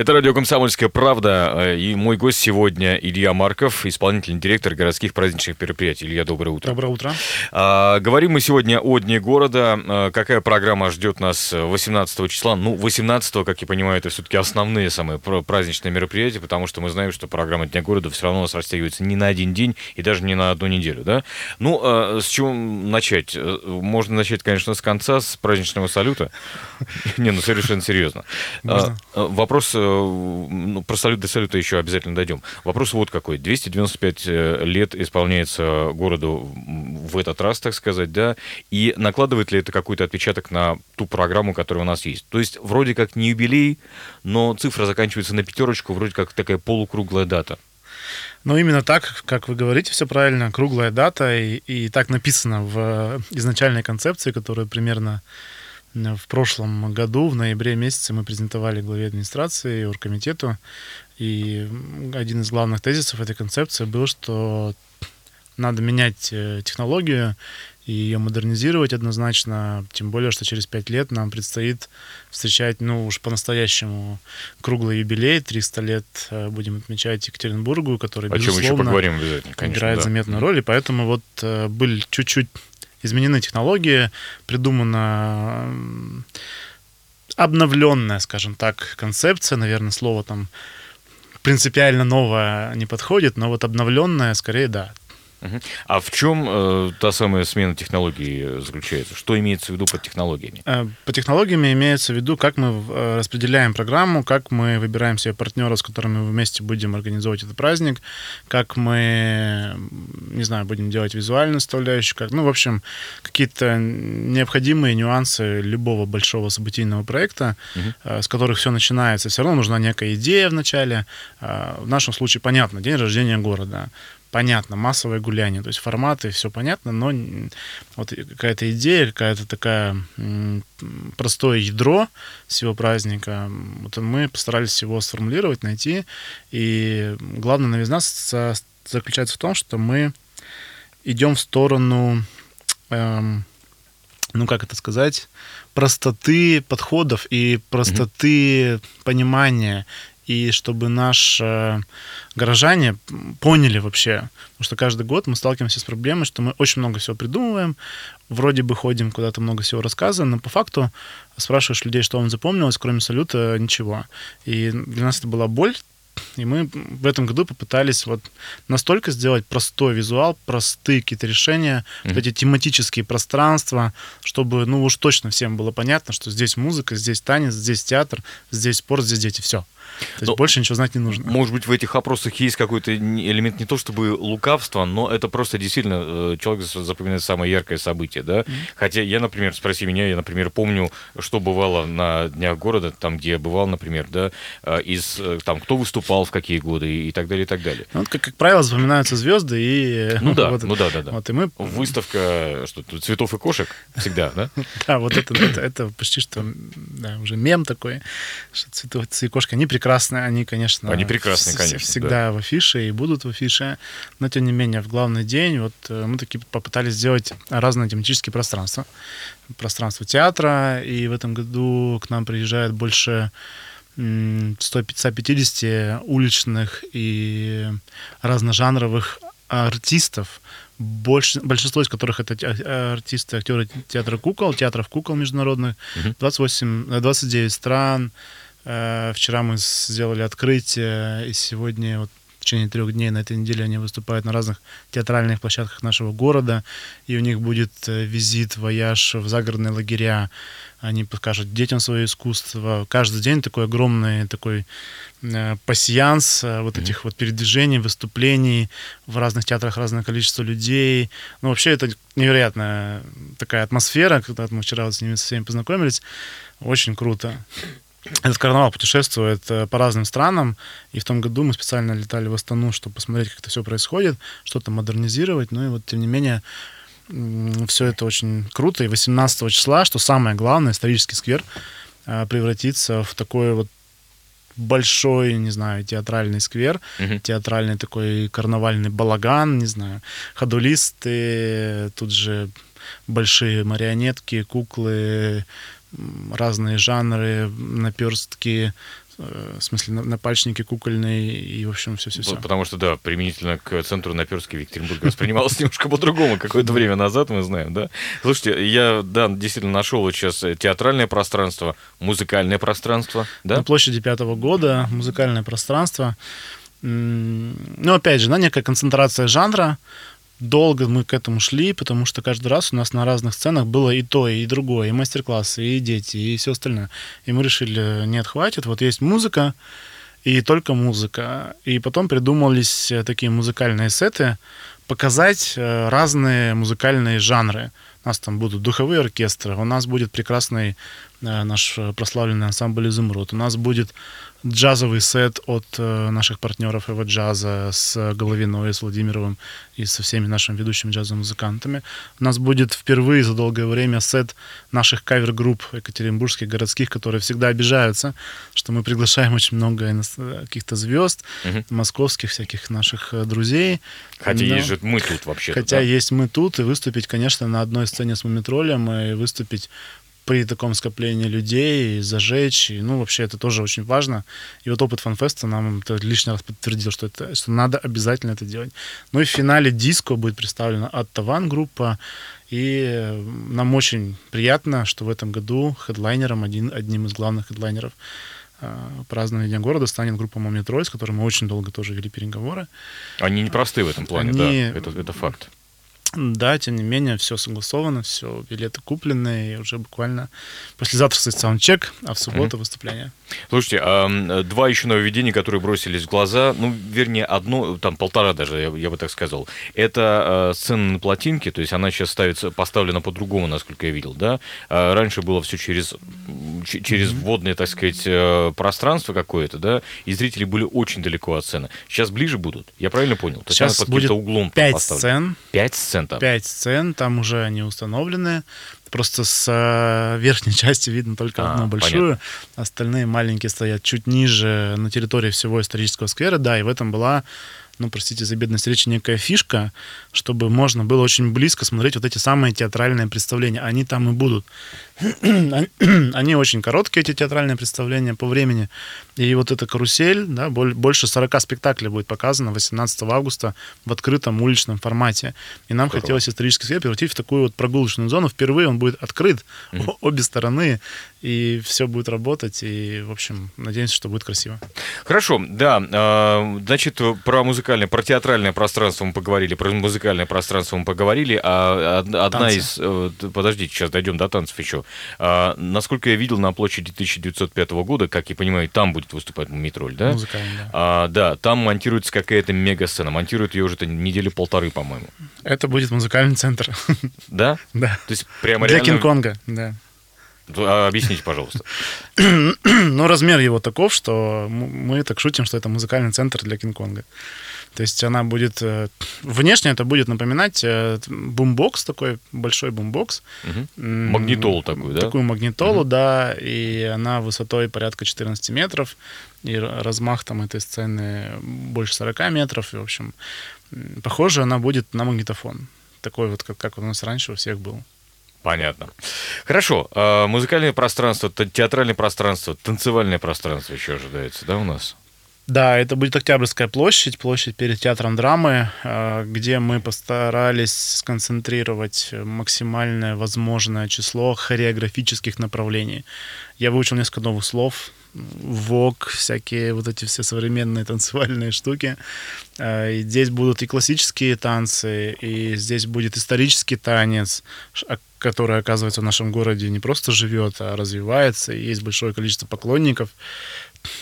Это радио «Комсомольская правда» э, и мой гость сегодня Илья Марков, исполнительный директор городских праздничных мероприятий. Илья, доброе утро. Доброе утро. А, говорим мы сегодня о Дне города. А, какая программа ждет нас 18 числа? Ну, 18, как я понимаю, это все-таки основные самые праздничные мероприятия, потому что мы знаем, что программа Дня города все равно у нас растягивается не на один день и даже не на одну неделю, да? Ну, а, с чего начать? Э, можно начать, конечно, с конца, с праздничного салюта. Не, ну совершенно серьезно. А, вопрос ну, про салют до салюта еще обязательно дойдем. Вопрос вот какой. 295 э, лет исполняется городу в этот раз, так сказать, да, и накладывает ли это какой-то отпечаток на ту программу, которая у нас есть? То есть вроде как не юбилей, но цифра заканчивается на пятерочку, вроде как такая полукруглая дата. Ну, именно так, как вы говорите, все правильно, круглая дата, и, и так написано в изначальной концепции, которая примерно в прошлом году, в ноябре месяце, мы презентовали главе администрации и оргкомитету. И один из главных тезисов этой концепции был, что надо менять э, технологию и ее модернизировать однозначно, тем более, что через пять лет нам предстоит встречать, ну уж по-настоящему круглый юбилей, 300 лет э, будем отмечать Екатеринбургу, который, О безусловно, чем еще поговорим обязательно, конечно, играет да. заметную роль, и поэтому вот э, были чуть-чуть изменены технологии, придумана обновленная, скажем так, концепция, наверное, слово там принципиально новое не подходит, но вот обновленная, скорее, да, а в чем э, та самая смена технологий заключается? Что имеется в виду под технологиями? Э, по технологиями имеется в виду, как мы э, распределяем программу, как мы выбираем себе партнеров, с которыми мы вместе будем организовывать этот праздник, как мы, не знаю, будем делать визуальную составляющую, как, ну, в общем, какие-то необходимые нюансы любого большого событийного проекта, угу. с которых все начинается. Все равно нужна некая идея в начале. Э, в нашем случае, понятно, день рождения города понятно, массовое гуляние, то есть форматы, все понятно, но вот какая-то идея, какая-то такая простое ядро всего праздника, вот мы постарались его сформулировать, найти, и главная новизна заключается в том, что мы идем в сторону, эм, ну как это сказать, простоты подходов и простоты mm-hmm. понимания и чтобы наши горожане поняли вообще, потому что каждый год мы сталкиваемся с проблемой, что мы очень много всего придумываем, вроде бы ходим куда-то много всего рассказываем, но по факту спрашиваешь людей, что вам запомнилось, кроме салюта, ничего. И для нас это была боль, и мы в этом году попытались вот настолько сделать простой визуал, простые какие-то решения, mm-hmm. вот эти тематические пространства, чтобы, ну уж точно всем было понятно, что здесь музыка, здесь танец, здесь театр, здесь спорт, здесь дети, все. То есть но, больше ничего знать не нужно. Может быть, в этих опросах есть какой-то элемент не то чтобы лукавства, но это просто действительно э, человек запоминает самое яркое событие, да? Mm-hmm. Хотя я, например, спроси меня, я, например, помню, что бывало на Днях города, там, где я бывал, например, да, э, из, э, там, кто выступал в какие годы и так далее, и так далее. Ну, как, как правило, запоминаются звезды и... Ну да, вот, ну да, да, да. Вот, и мы... Выставка что цветов и кошек всегда, да? Да, вот это, это, почти что уже мем такой, что цветов и кошки, они прекрасны прекрасные, они, конечно... Они прекрасные, конечно. Всегда да. в афише и будут в афише. Но, тем не менее, в главный день вот э, мы таки попытались сделать разные тематические пространства. Пространство театра, и в этом году к нам приезжает больше 150 уличных и разножанровых артистов, больше, большинство из которых это артисты, актеры театра кукол, театров кукол международных, 28, 29 стран, вчера мы сделали открытие, и сегодня вот в течение трех дней на этой неделе они выступают на разных театральных площадках нашего города, и у них будет э, визит, вояж в загородные лагеря, они покажут детям свое искусство. Каждый день такой огромный такой э, пассианс э, вот mm-hmm. этих вот передвижений, выступлений в разных театрах разное количество людей. Ну, вообще это невероятная такая атмосфера, когда мы вчера вот с ними со всеми познакомились. Очень круто этот карнавал путешествует э, по разным странам, и в том году мы специально летали в Астану, чтобы посмотреть, как это все происходит, что-то модернизировать, ну и вот, тем не менее, все это очень круто, и 18 числа, что самое главное, исторический сквер э, превратится в такой вот большой, не знаю, театральный сквер, uh-huh. театральный такой карнавальный балаган, не знаю, ходулисты, тут же большие марионетки, куклы, разные жанры, наперстки, э, в смысле напальчники кукольные и, в общем, все-все-все. Потому что, да, применительно к центру на Перске в Екатеринбурге воспринималось немножко по-другому какое-то время назад, мы знаем, да. Слушайте, я, да, действительно нашел вот сейчас театральное пространство, музыкальное пространство, да? На площади пятого года музыкальное пространство. Ну, опять же, да, некая концентрация жанра, долго мы к этому шли, потому что каждый раз у нас на разных сценах было и то, и другое, и мастер-классы, и дети, и все остальное. И мы решили, нет, хватит, вот есть музыка, и только музыка. И потом придумались э, такие музыкальные сеты, показать э, разные музыкальные жанры. У нас там будут духовые оркестры, у нас будет прекрасный э, наш прославленный ансамбль «Изумруд», у нас будет джазовый сет от э, наших партнеров Эва Джаза с Головиной, с Владимировым и со всеми нашими ведущими джазовыми музыкантами. У нас будет впервые за долгое время сет наших кавер-групп екатеринбургских, городских, которые всегда обижаются, что мы приглашаем очень много каких-то звезд, угу. московских всяких наших э, друзей. Хотя Но... есть же мы тут вообще. Хотя да? есть мы тут, и выступить, конечно, на одной сцене с Мумий Троллем, и выступить при таком скоплении людей, зажечь. И, ну, вообще это тоже очень важно. И вот опыт фанфеста нам это лишний раз подтвердил, что, это, что надо обязательно это делать. Ну и в финале диско будет представлена от Таван группа. И нам очень приятно, что в этом году хедлайнером, один, одним из главных хедлайнеров э, празднования Дня города станет группа Момитрой, с которой мы очень долго тоже вели переговоры. Они непростые в этом плане, Они... да, это, это факт. Да, тем не менее, все согласовано, все, билеты куплены, и уже буквально послезавтра стоит саундчек, а в субботу mm-hmm. выступление. Слушайте, а два еще нововведения, которые бросились в глаза, ну, вернее, одно, там полтора даже, я, я бы так сказал, это э, сцена на плотинке, то есть она сейчас ставится, поставлена по-другому, насколько я видел, да? А раньше было все через, через водное, так сказать, э, пространство какое-то, да, и зрители были очень далеко от сцены. Сейчас ближе будут, я правильно понял? То сейчас будет углом пять сцен. Пять сцен там? Пять сцен, там уже они установлены. Просто с э, верхней части видно только а, одну большую. Понятно. Остальные маленькие стоят чуть ниже на территории всего исторического сквера. Да, и в этом была ну, простите за бедность речи, некая фишка, чтобы можно было очень близко смотреть вот эти самые театральные представления. Они там и будут. Они очень короткие, эти театральные представления по времени. И вот эта карусель, да, больше 40 спектаклей будет показано 18 августа в открытом уличном формате. И нам Здорово. хотелось исторический свет превратить в такую вот прогулочную зону. Впервые он будет открыт mm-hmm. обе стороны, и все будет работать. И, в общем, надеемся, что будет красиво. Хорошо, да. А, значит, про музыкальное, про театральное пространство мы поговорили, про музыкальное пространство мы поговорили, а одна Танцы. из... Э, подождите, сейчас дойдем до танцев еще. А, насколько я видел, на площади 1905 года, как я понимаю, там будет выступать Мумитроль, да? Музыкальный, да. А, да, там монтируется какая-то мега-сцена. Монтируют ее уже недели полторы, по-моему. Это будет музыкальный центр. Да? Да. То есть прямо Для реально... Кинг-Конга, да. А, объясните, пожалуйста. ну, размер его таков, что мы так шутим, что это музыкальный центр для Кинг-Конга. То есть она будет... Э, внешне это будет напоминать э, бумбокс такой, большой бумбокс. Угу. Магнитолу такую, да? Такую магнитолу, угу. да. И она высотой порядка 14 метров. И размах там этой сцены больше 40 метров. И, в общем, похоже, она будет на магнитофон. Такой вот, как, как у нас раньше у всех был. Понятно. Хорошо. А, музыкальное пространство, театральное пространство, танцевальное пространство еще ожидается, да, у нас? Да, это будет Октябрьская площадь, площадь перед театром драмы, э, где мы постарались сконцентрировать максимальное возможное число хореографических направлений. Я выучил несколько новых слов, вок, всякие вот эти все современные танцевальные штуки. Э, и здесь будут и классические танцы, и здесь будет исторический танец, который, оказывается, в нашем городе не просто живет, а развивается, и есть большое количество поклонников.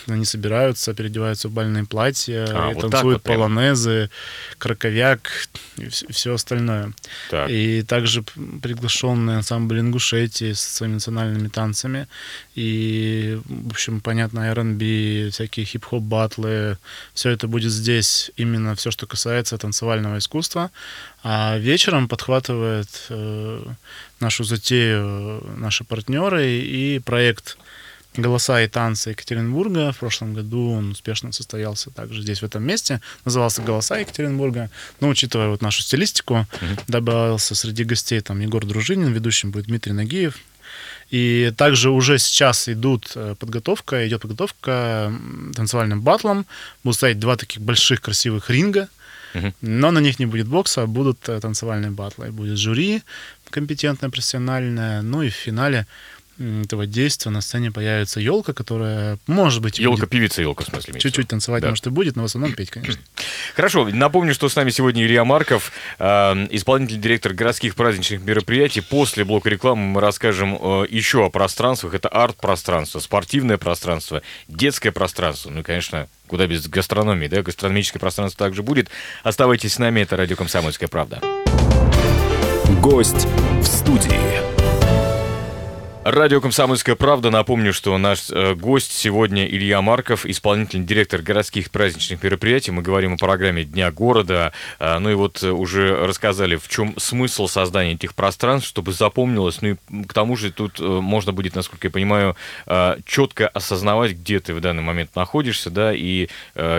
Они собираются, переодеваются в бальные платья, а, и вот танцуют вот полонезы, краковяк и все остальное. Так. И также приглашенный ансамбль Ингушетии с своими национальными танцами. И, в общем, понятно, R&B, всякие хип-хоп батлы. Все это будет здесь, именно все, что касается танцевального искусства. А вечером подхватывает э, нашу затею наши партнеры и проект «Голоса и танцы Екатеринбурга». В прошлом году он успешно состоялся также здесь, в этом месте. Назывался «Голоса Екатеринбурга». Но, учитывая вот нашу стилистику, mm-hmm. добавился среди гостей там Егор Дружинин, ведущим будет Дмитрий Нагиев, И также уже сейчас идут э, подготовка, идет подготовка танцевальным батлом. Будут стоять два таких больших красивых ринга, но на них не будет бокса, а будут э, танцевальные батлы. Будет жюри компетентное, профессиональное. Ну и в финале этого действия на сцене появится елка, которая, может быть... Елка, певица елка, в смысле. Чуть-чуть танцевать, да. может, и будет, но в основном петь, конечно. Хорошо. Напомню, что с нами сегодня Илья Марков, э, исполнительный директор городских праздничных мероприятий. После блока рекламы мы расскажем э, еще о пространствах. Это арт-пространство, спортивное пространство, детское пространство. Ну и, конечно, куда без гастрономии, да? Гастрономическое пространство также будет. Оставайтесь с нами, это радио «Комсомольская правда». Гость в студии. Радио «Комсомольская правда». Напомню, что наш э, гость сегодня Илья Марков, исполнительный директор городских праздничных мероприятий. Мы говорим о программе Дня города. Э, ну и вот э, уже рассказали, в чем смысл создания этих пространств, чтобы запомнилось. Ну и к тому же тут можно будет, насколько я понимаю, четко осознавать, где ты в данный момент находишься, да, и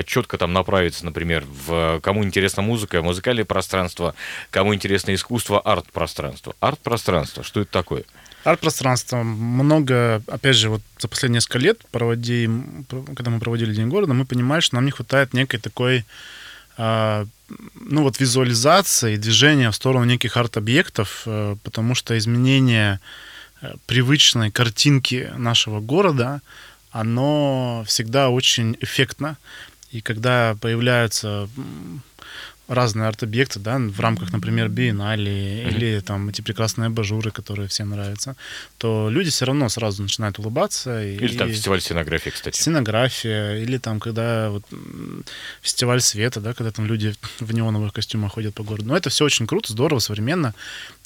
четко там направиться, например, в кому интересна музыка, музыкальное пространство, кому интересно искусство, арт-пространство. Арт-пространство, что это такое? Арт-пространство. Много, опять же, вот за последние несколько лет, проводим, когда мы проводили День города, мы понимали, что нам не хватает некой такой а, ну вот визуализации, движения в сторону неких арт-объектов, э, потому что изменение э, привычной картинки нашего города, оно всегда очень эффектно. И когда появляются разные арт-объекты, да, в рамках, например, биеннале mm-hmm. или там эти прекрасные абажуры, которые всем нравятся, то люди все равно сразу начинают улыбаться. Или и... там фестиваль сценографии, кстати. Сценография, или там, когда вот фестиваль света, да, когда там люди в неоновых костюмах ходят по городу. Но это все очень круто, здорово, современно.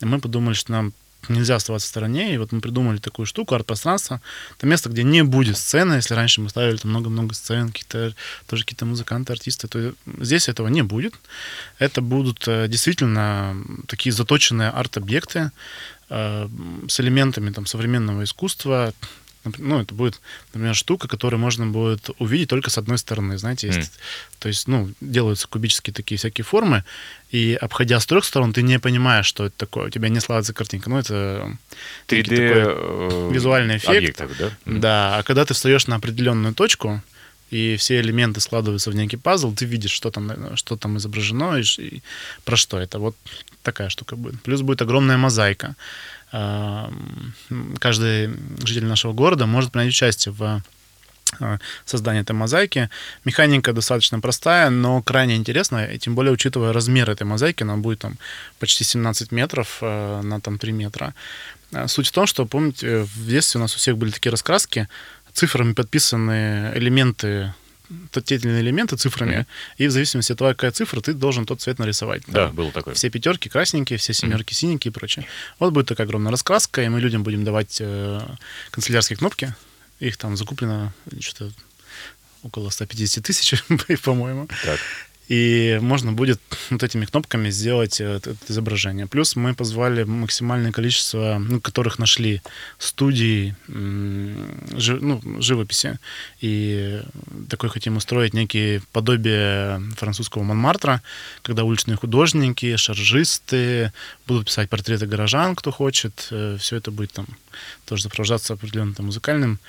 И мы подумали, что нам нельзя оставаться в стороне. И вот мы придумали такую штуку, арт-пространство. Это место, где не будет сцены. Если раньше мы ставили там много-много сцен, какие-то, тоже какие-то музыканты, артисты, то здесь этого не будет. Это будут э, действительно такие заточенные арт-объекты э, с элементами там, современного искусства, ну, это будет, например, штука, которую можно будет увидеть только с одной стороны, знаете, есть, mm. то есть, ну, делаются кубические такие всякие формы, и обходя с трех сторон, ты не понимаешь, что это такое, у тебя не складывается картинка, ну, это 3D э, визуальный эффект. Объектов, да? Mm. Да, а когда ты встаешь на определенную точку, и все элементы складываются в некий пазл, ты видишь, что там, что там изображено и, и про что это. Вот такая штука будет. Плюс будет огромная мозаика каждый житель нашего города может принять участие в э, создании этой мозаики. Механика достаточно простая, но крайне интересная, и тем более учитывая размер этой мозаики, она будет там почти 17 метров э, на там 3 метра. Суть в том, что, помните, в детстве у нас у всех были такие раскраски, цифрами подписаны элементы те или иные элементы цифрами, mm-hmm. и в зависимости от того, какая цифра, ты должен тот цвет нарисовать. Да, Там было такое. Все пятерки красненькие, все семерки mm-hmm. синенькие и прочее. Вот будет такая огромная раскраска, и мы людям будем давать э, канцелярские кнопки. Их там закуплено что-то около 150 тысяч, по-моему. Так и можно будет вот этими кнопками сделать э, это, изображение. Плюс мы позвали максимальное количество, ну, которых нашли студии жи, ну, живописи. И такой хотим устроить некие подобие французского Монмартра, когда уличные художники, шаржисты будут писать портреты горожан, кто хочет. Э, Все это будет там тоже сопровождаться определенным там, музыкальным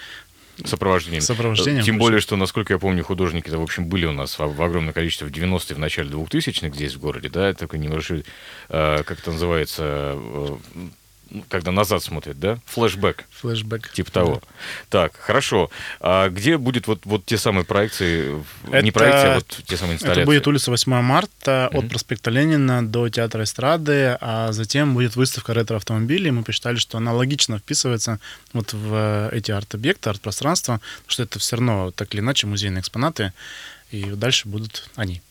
сопровождением. Сопровождением. Тем более, что, насколько я помню, художники-то, в общем, были у нас в, в огромном количестве в 90-е, в начале 2000-х здесь, в городе, да, такой небольшой, э, как это называется, э, когда назад смотрит, да? Флэшбэк. Флэшбэк. Типа того. Да. Так, хорошо. А где будет вот, вот те самые проекции, это, не проекции, а вот те самые инсталляции? Это будет улица 8 марта mm-hmm. от проспекта Ленина до театра эстрады, а затем будет выставка ретро-автомобилей. Мы посчитали, что она логично вписывается вот в эти арт-объекты, арт-пространства, потому что это все равно так или иначе музейные экспонаты, и дальше будут они.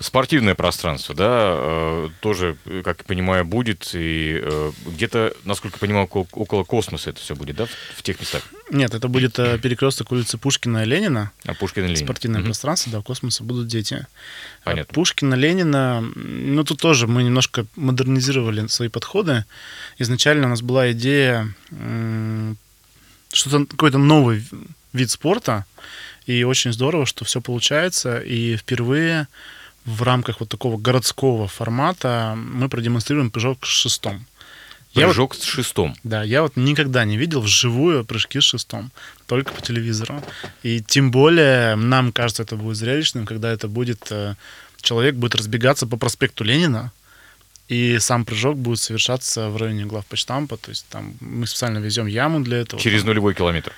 Спортивное пространство, да, э, тоже, как я понимаю, будет. И э, где-то, насколько я понимаю, около космоса это все будет, да, в тех местах? Нет, это будет э, перекресток улицы Пушкина и Ленина. А Пушкина и Ленина. Спортивное mm-hmm. пространство, да, в космосе будут дети. Понятно. Пушкина, Ленина, ну тут тоже мы немножко модернизировали свои подходы. Изначально у нас была идея что-то какой-то новый вид спорта, и очень здорово, что все получается. И впервые в рамках вот такого городского формата мы продемонстрируем прыжок с шестом. Прыжок вот, с шестом. Да, я вот никогда не видел вживую прыжки с шестом, только по телевизору. И тем более нам кажется, это будет зрелищным, когда это будет э, человек будет разбегаться по проспекту Ленина, и сам прыжок будет совершаться в районе главпочтампа, то есть там мы специально везем яму для этого. Через нулевой километр.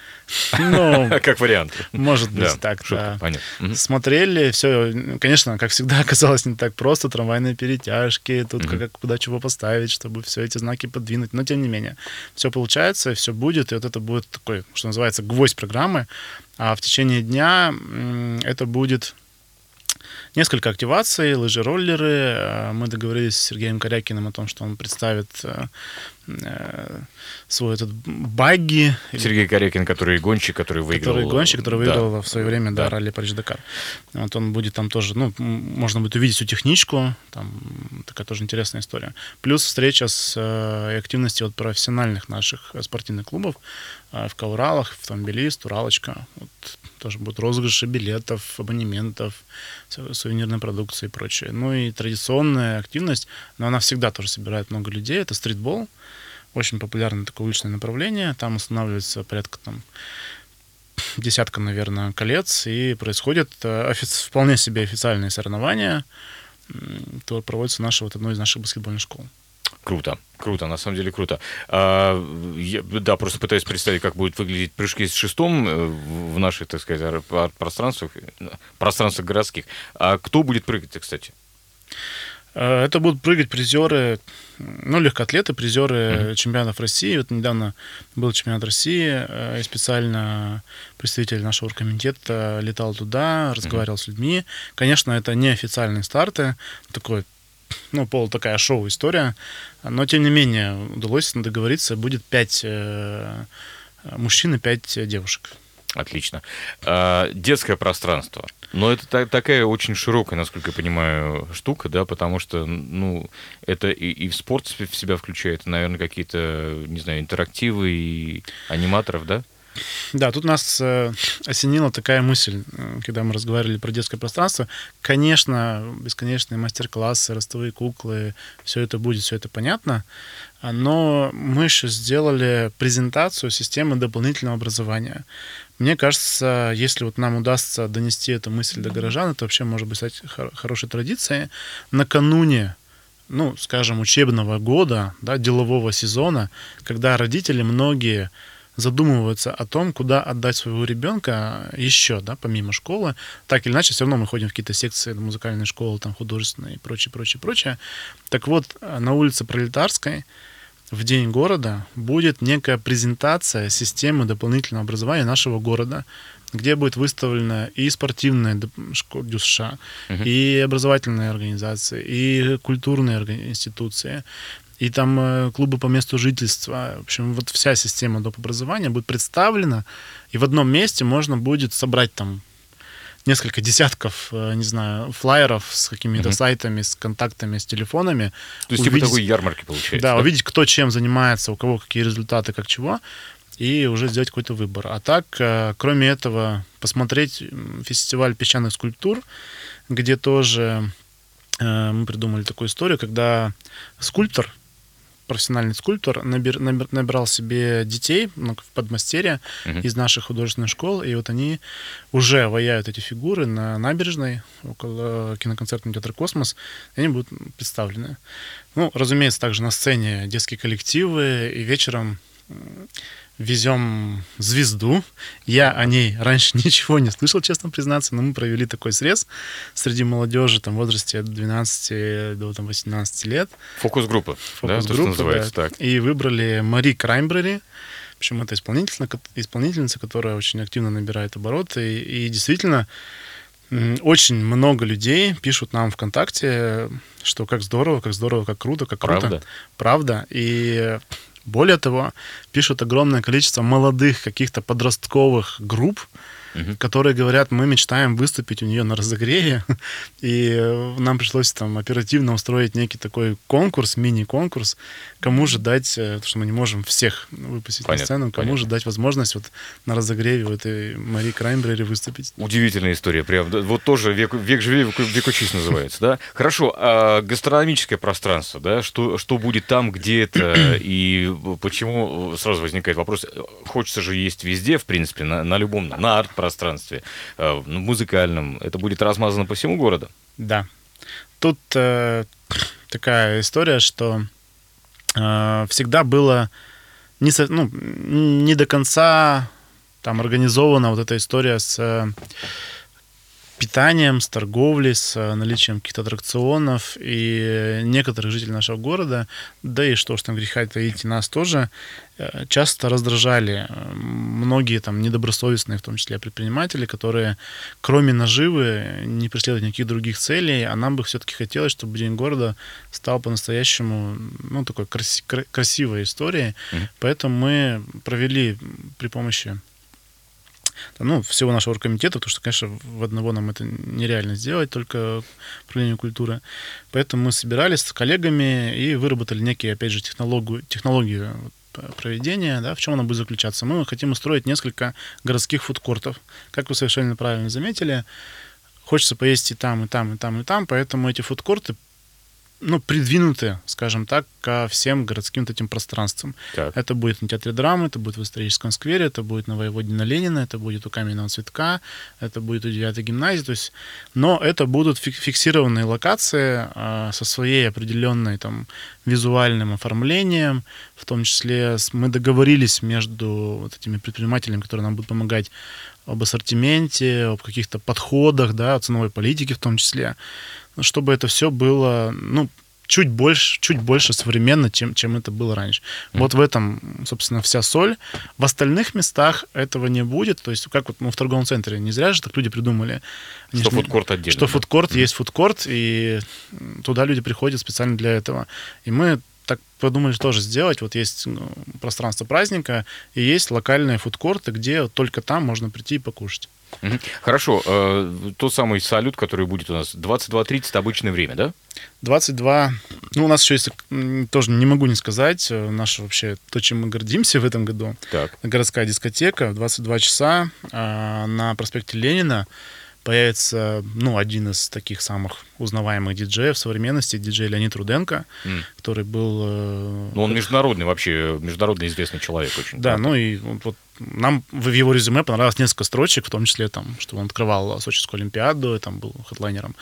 Ну, как вариант. Может быть, так, да. Понятно. Смотрели, все, конечно, как всегда, оказалось не так просто, трамвайные перетяжки, тут как, куда чего поставить, чтобы все эти знаки подвинуть, но тем не менее, все получается, все будет, и вот это будет такой, что называется, гвоздь программы, а в течение дня это будет несколько активаций, лыжи-роллеры. Э, мы договорились с Сергеем Корякиным о том, что он представит э, э, свой этот багги. Сергей Корякин, который гонщик, который выиграл. Который гонщик, который выиграл да. в свое время, да, да ралли Париж-Дакар. Вот он будет там тоже, ну, можно будет увидеть всю техничку, там такая тоже интересная история. Плюс встреча с э, активностью от профессиональных наших спортивных клубов э, в Кауралах, автомобилист, Уралочка. Вот тоже будут розыгрыши билетов, абонементов, сувенирной продукции и прочее. Ну и традиционная активность, но она всегда тоже собирает много людей. Это стритбол, очень популярное такое уличное направление. Там устанавливается порядка там десятка, наверное, колец, и происходят э, офици- вполне себе официальные соревнования, то проводится наша, вот одной из наших баскетбольных школ. Круто, круто, на самом деле круто. А, я, да, просто пытаюсь представить, как будут выглядеть прыжки с шестом э, в наших, так сказать, пространствах, пространствах городских. А кто будет прыгать, кстати? Э, это будут прыгать призеры, ну, легкоатлеты, призеры mm-hmm. чемпионатов России. Вот недавно был чемпионат России, э, и специально представитель нашего оргкомитета летал туда, разговаривал mm-hmm. с людьми. Конечно, это не официальные старты, такой ну, пол такая шоу-история. Но, тем не менее, удалось договориться, будет пять э, мужчин и пять девушек. Отлично. А, детское пространство. Но это та- такая очень широкая, насколько я понимаю, штука, да, потому что, ну, это и, и в спорт в себя включает, наверное, какие-то, не знаю, интерактивы и аниматоров, да? Да, тут нас э, осенила такая мысль, э, когда мы разговаривали про детское пространство. Конечно, бесконечные мастер-классы, ростовые куклы, все это будет, все это понятно, но мы еще сделали презентацию системы дополнительного образования. Мне кажется, если вот нам удастся донести эту мысль до горожан, это вообще может быть стать хорошей традицией. Накануне ну, скажем, учебного года, да, делового сезона, когда родители многие задумываются о том, куда отдать своего ребенка еще, да, помимо школы. Так или иначе, все равно мы ходим в какие-то секции музыкальной школы, там, художественные и прочее, прочее, прочее. Так вот, на улице Пролетарской в День города будет некая презентация системы дополнительного образования нашего города, где будет выставлена и спортивная ДЮСШ, uh-huh. и образовательные организации, и культурные институции, и там э, клубы по месту жительства. В общем, вот вся система доп. образования будет представлена, и в одном месте можно будет собрать там несколько десятков, э, не знаю, флайеров с какими-то uh-huh. сайтами, с контактами, с телефонами. То есть типа увидеть, типа такой ярмарки получается. Да, да, увидеть, кто чем занимается, у кого какие результаты, как чего, и уже сделать какой-то выбор. А так, э, кроме этого, посмотреть фестиваль песчаных скульптур, где тоже мы придумали такую историю, когда скульптор профессиональный скульптор, набир, набир, набирал себе детей ну, в подмастерье uh-huh. из наших художественных школ, и вот они уже ваяют эти фигуры на набережной около киноконцертного театра «Космос», и они будут представлены. Ну, разумеется, также на сцене детские коллективы, и вечером везем звезду. Я о ней раньше ничего не слышал, честно признаться, но мы провели такой срез среди молодежи там, в возрасте от 12 до там, 18 лет. Фокус-группа, Фокус-группа, да, называется да. так. И выбрали Мари Краймбрери, причем это исполнительница, исполнительница, которая очень активно набирает обороты. И, и действительно, очень много людей пишут нам ВКонтакте, что как здорово, как здорово, как круто, как круто. Правда? Правда. И более того, пишут огромное количество молодых каких-то подростковых групп, угу. которые говорят, мы мечтаем выступить у нее на разогреве, и нам пришлось там оперативно устроить некий такой конкурс, мини-конкурс, кому же дать, э, потому что мы не можем всех выпустить понятно, на сцену, кому понятно. же дать возможность вот на разогреве у этой Марии Краймбрери выступить. Удивительная история, прям, вот тоже век, век живи, век, век учись называется, да? Хорошо, а гастрономическое пространство, да, что, что будет там, где это, и почему, сразу возникает вопрос, хочется же есть везде, в принципе, на, на любом, на арт-пространстве, э, музыкальном, это будет размазано по всему городу? Да. Тут э, такая история, что э, всегда было не, со, ну, не до конца там организована вот эта история с э, питанием, с торговлей, с э, наличием каких-то аттракционов. И некоторых жителей нашего города, да и что ж там греха таить, нас тоже э, часто раздражали многие там недобросовестные, в том числе предприниматели, которые кроме наживы не преследуют никаких других целей, а нам бы все-таки хотелось, чтобы День города стал по-настоящему, ну, такой краси- красивой историей. Mm-hmm. Поэтому мы провели при помощи ну, всего нашего оргкомитета, потому что, конечно, в одного нам это нереально сделать, только управление культуры. Поэтому мы собирались с коллегами и выработали некие, опять же, технологию, технологию проведения, да, в чем она будет заключаться. Мы хотим устроить несколько городских фудкортов. Как вы совершенно правильно заметили, хочется поесть и там, и там, и там, и там, поэтому эти фудкорты ну, придвинуты, скажем так, ко всем городским вот этим пространствам. Так. Это будет на Театре драмы, это будет в историческом сквере, это будет на Воеводина Ленина, это будет у Каменного цветка, это будет у 9 гимназии. То есть, но это будут фиксированные локации э, со своей определенной там визуальным оформлением, в том числе мы договорились между вот этими предпринимателями, которые нам будут помогать об ассортименте, об каких-то подходах, да, о ценовой политике в том числе чтобы это все было, ну, чуть больше, чуть больше современно, чем, чем это было раньше. Mm-hmm. Вот в этом, собственно, вся соль. В остальных местах этого не будет. То есть, как вот мы в торговом центре, не зря же так люди придумали. Что фудкорт отдельно. Что фудкорт, mm-hmm. есть фудкорт, и туда люди приходят специально для этого. И мы так подумали тоже сделать. Вот есть ну, пространство праздника, и есть локальные фудкорты, где только там можно прийти и покушать. Хорошо. Э, тот самый салют, который будет у нас 22.30 обычное время, да? 22. Ну, у нас еще есть, тоже не могу не сказать, э, наше вообще, то, чем мы гордимся в этом году. Так. Городская дискотека в 22 часа э, на проспекте Ленина появится, ну, один из таких самых узнаваемых диджеев современности, диджей Леонид Руденко, mm. Который был... Э, ну, он международный вообще, международно известный человек очень. Да, ну и вот нам в его резюме понравилось несколько строчек, в том числе там, что он открывал Сочинскую Олимпиаду, там был хедлайнером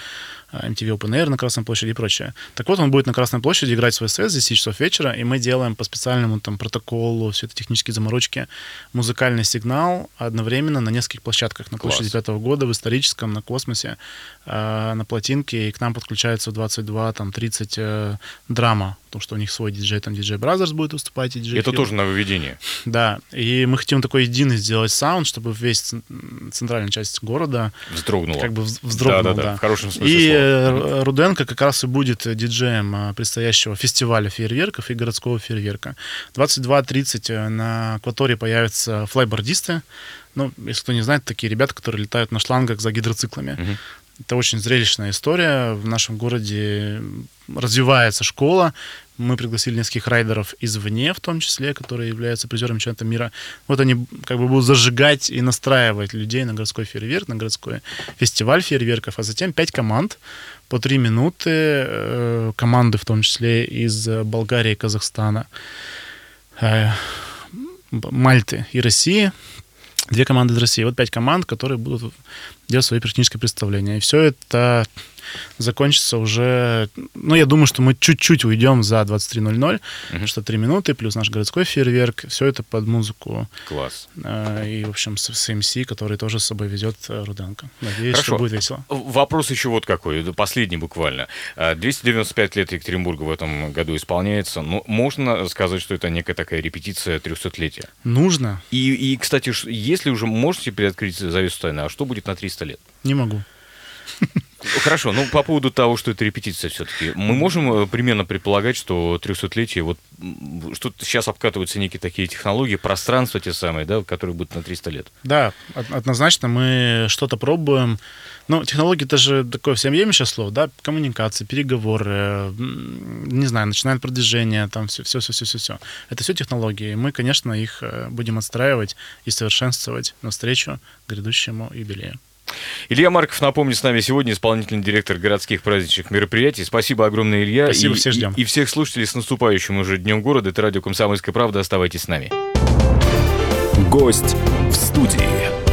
MTV Open Air на Красной площади и прочее. Так вот, он будет на Красной площади играть свой сет с 10 часов вечера, и мы делаем по специальному там протоколу, все это технические заморочки, музыкальный сигнал одновременно на нескольких площадках. На площади пятого года, в историческом, на космосе, э, на плотинке, и к нам подключается в 22, там, 30 э, драма, потому что у них свой диджей, там диджей Brothers будет выступать. И диджей Это Фил. тоже нововведение. Да, и мы хотим такой единый сделать саунд, чтобы весь центральная часть города вздрогнула. Как бы вздрогнула, да, да, да. в хорошем смысле И слова. Руденко как раз и будет диджеем а, предстоящего фестиваля фейерверков и городского фейерверка. 22.30 э, на акватории появятся флайбордисты. Ну, если кто не знает, такие ребята, которые летают на шлангах за гидроциклами. Угу. Это очень зрелищная история. В нашем городе развивается школа. Мы пригласили нескольких райдеров извне, в том числе, которые являются призерами чемпионата мира. Вот они как бы будут зажигать и настраивать людей на городской фейерверк, на городской фестиваль фейерверков, а затем пять команд по три минуты, э, команды в том числе из Болгарии, Казахстана, э, Мальты и России, две команды из России. Вот пять команд, которые будут делать свои техническое представление. И все это закончится уже... Ну, я думаю, что мы чуть-чуть уйдем за 23.00, угу. что 3 минуты, плюс наш городской фейерверк, все это под музыку. Класс. Э, и, в общем, с, с MC, который тоже с собой везет э, Руденко. Надеюсь, Хорошо. что будет весело. Вопрос еще вот какой, последний буквально. 295 э, лет Екатеринбурга в этом году исполняется. Ну, можно сказать, что это некая такая репетиция 300-летия? Нужно. И, и, кстати, если уже можете приоткрыть завесу тайны, а что будет на 300 лет? Не могу. Хорошо, ну по поводу того, что это репетиция все-таки, мы можем э, примерно предполагать, что 300-летие, вот что сейчас обкатываются некие такие технологии, пространства те самые, да, которые будут на 300 лет. Да, однозначно мы что-то пробуем. Ну, технологии это же такое всем всеобъемлющее слово, да, коммуникации, переговоры, не знаю, начинает продвижение, там все, все, все, все, все, все. Это все технологии. Мы, конечно, их э, будем отстраивать и совершенствовать навстречу грядущему юбилею. Илья Марков, напомню, с нами сегодня исполнительный директор городских праздничных мероприятий. Спасибо огромное, Илья. Спасибо, и, всех ждем. И, и всех слушателей с наступающим уже Днем города. Это радио «Комсомольская правда». Оставайтесь с нами. Гость в студии.